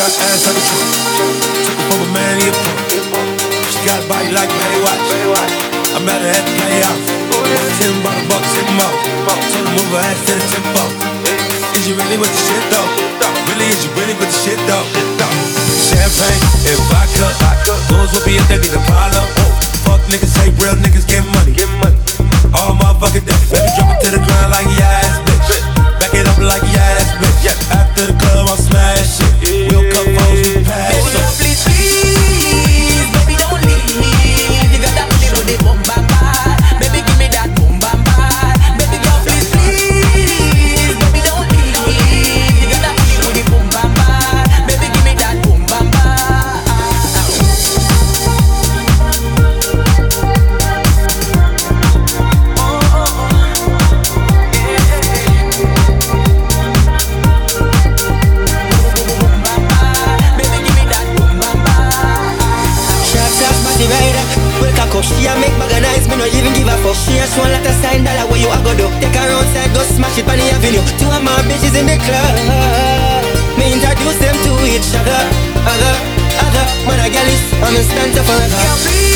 Got ass like a trunk. Took it from a man, he a punk. She got a body like White. I met her at the playhouse. Ten bottle bucks in the mouth. Told her move her ass to the tempo. Is you really with the shit though? Really, is you really with the shit though? Champagne and vodka. Goes with me if they need a problem. Fuck niggas, say rider Well cock up She a make bag of nice Me no even give a fuck. She a show lot of sign dollar Where you a go do. Take her outside Go smash it on the avenue. Two of my bitches in the club. Me introduce them to each other. Other, other. Man a gal is I'm in stand forever Girl, please